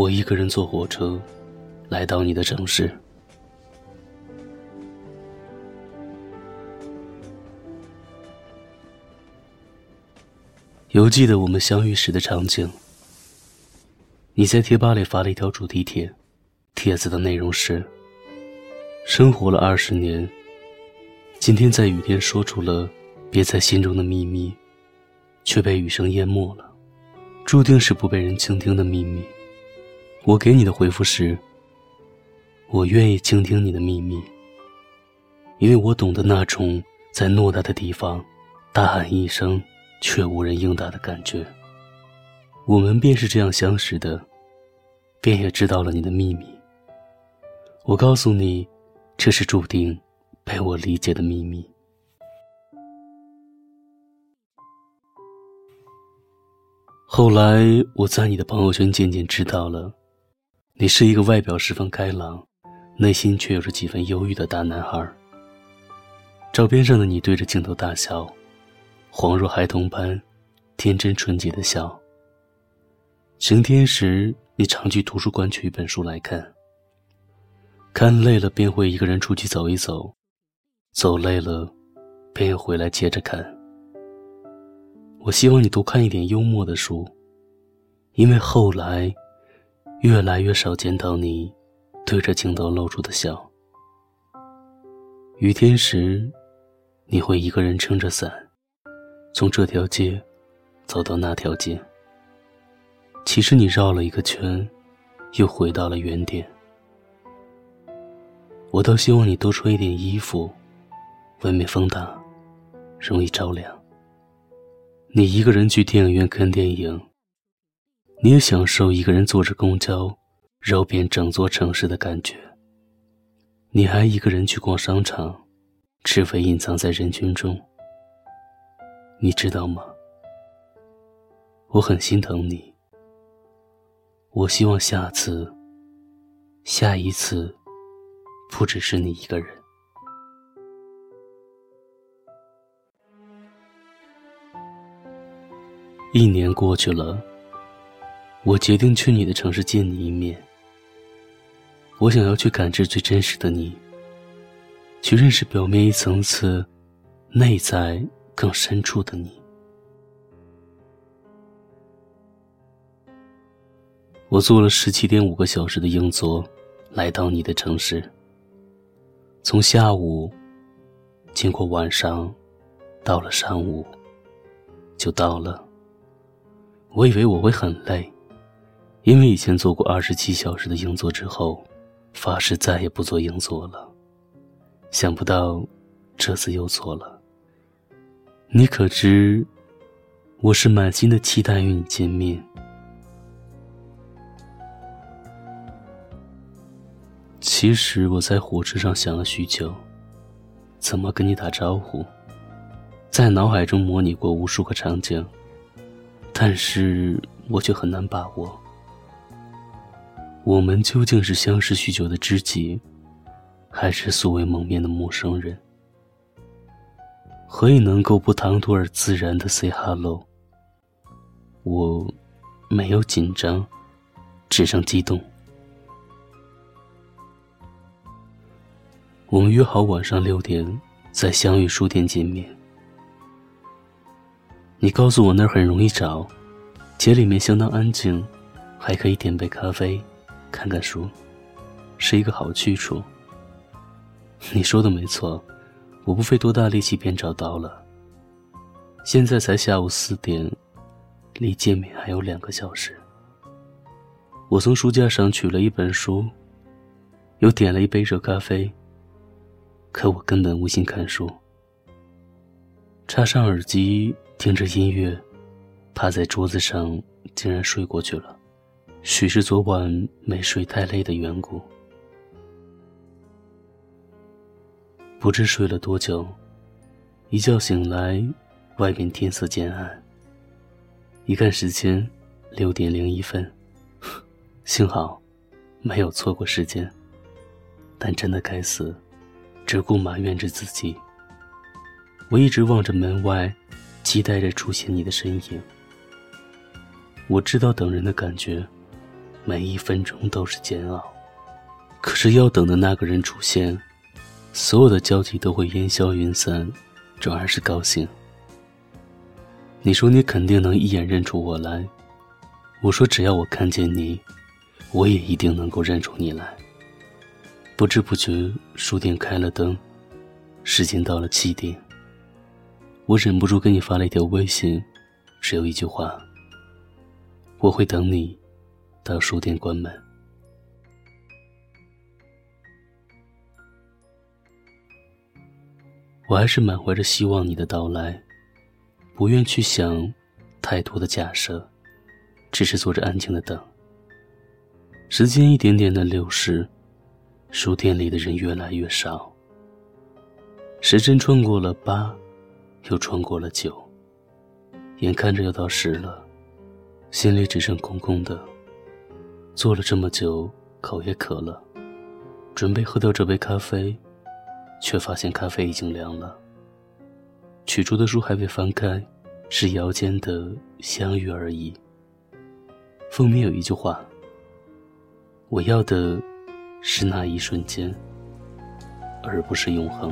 我一个人坐火车，来到你的城市。犹记得我们相遇时的场景。你在贴吧里发了一条主题帖，帖子的内容是：生活了二十年，今天在雨天说出了憋在心中的秘密，却被雨声淹没了，注定是不被人倾听的秘密。我给你的回复是：我愿意倾听你的秘密，因为我懂得那种在偌大的地方大喊一声。却无人应答的感觉。我们便是这样相识的，便也知道了你的秘密。我告诉你，这是注定被我理解的秘密。后来，我在你的朋友圈渐渐知道了，你是一个外表十分开朗，内心却有着几分忧郁的大男孩。照片上的你对着镜头大笑。恍若孩童般，天真纯洁的笑。晴天时，你常去图书馆取一本书来看。看累了，便会一个人出去走一走，走累了，便又回来接着看。我希望你多看一点幽默的书，因为后来，越来越少见到你对着镜头露出的笑。雨天时，你会一个人撑着伞。从这条街走到那条街，其实你绕了一个圈，又回到了原点。我倒希望你多穿一点衣服，外面风大，容易着凉。你一个人去电影院看电影，你也享受一个人坐着公交绕遍整座城市的感觉。你还一个人去逛商场，吃非隐藏在人群中。你知道吗？我很心疼你。我希望下次、下一次，不只是你一个人。一年过去了，我决定去你的城市见你一面。我想要去感知最真实的你，去认识表面一层次、内在。更深处的你，我坐了十七点五个小时的硬座，来到你的城市。从下午，经过晚上，到了上午，就到了。我以为我会很累，因为以前坐过二十七小时的硬座之后，发誓再也不坐硬座了。想不到，这次又错了。你可知，我是满心的期待与你见面。其实我在火车上想了许久，怎么跟你打招呼，在脑海中模拟过无数个场景，但是我却很难把握。我们究竟是相识许久的知己，还是素未谋面的陌生人？何以能够不唐突而自然的 say hello？我没有紧张，只剩激动。我们约好晚上六点在相遇书店见面。你告诉我那儿很容易找，街里面相当安静，还可以点杯咖啡，看看书，是一个好去处。你说的没错。我不费多大力气便找到了。现在才下午四点，离见面还有两个小时。我从书架上取了一本书，又点了一杯热咖啡。可我根本无心看书，插上耳机听着音乐，趴在桌子上竟然睡过去了。许是昨晚没睡太累的缘故。不知睡了多久，一觉醒来，外面天色渐暗。一看时间，六点零一分，幸好没有错过时间。但真的该死，只顾埋怨着自己。我一直望着门外，期待着出现你的身影。我知道等人的感觉，每一分钟都是煎熬。可是要等的那个人出现，所有的交集都会烟消云散，转而是高兴。你说你肯定能一眼认出我来，我说只要我看见你，我也一定能够认出你来。不知不觉，书店开了灯，时间到了七点。我忍不住给你发了一条微信，只有一句话：我会等你，到书店关门。我还是满怀着希望你的到来，不愿去想太多的假设，只是坐着安静的等。时间一点点的流逝。书店里的人越来越少，时针穿过了八，又穿过了九，眼看着要到十了，心里只剩空空的。坐了这么久，口也渴了，准备喝掉这杯咖啡，却发现咖啡已经凉了。取出的书还未翻开，是腰间的《相遇而已》。封面有一句话：“我要的。”是那一瞬间，而不是永恒。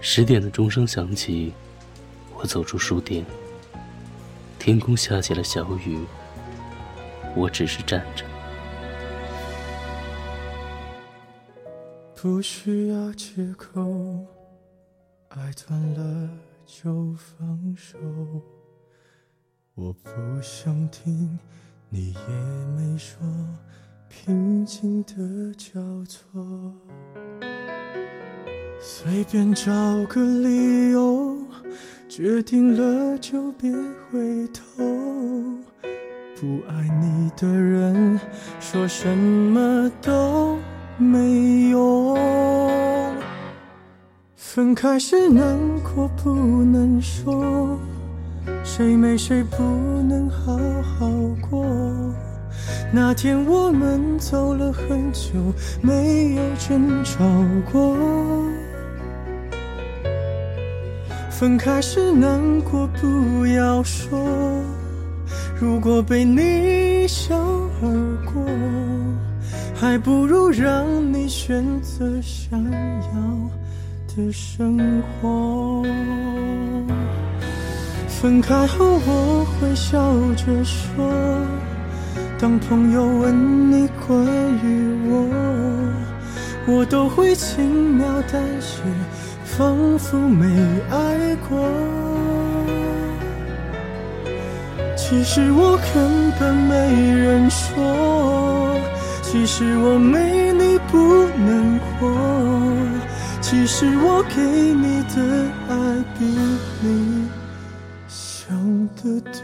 十点的钟声响起，我走出书店。天空下起了小雨，我只是站着。不需要借口，爱断了就放手。我不想听，你也没说，平静的交错，随便找个理由，决定了就别回头。不爱你的人，说什么都没用。分开时难过不能说。谁没谁不能好好过？那天我们走了很久，没有争吵过。分开时难过不要说，如果被你一笑而过，还不如让你选择想要的生活。分开后我会笑着说，当朋友问你关于我，我都会轻描淡写，仿佛没爱过。其实我根本没人说，其实我没你不难过，其实我给你的爱比你。想的多。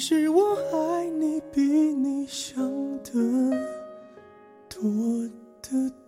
是我爱你，比你想的多得多。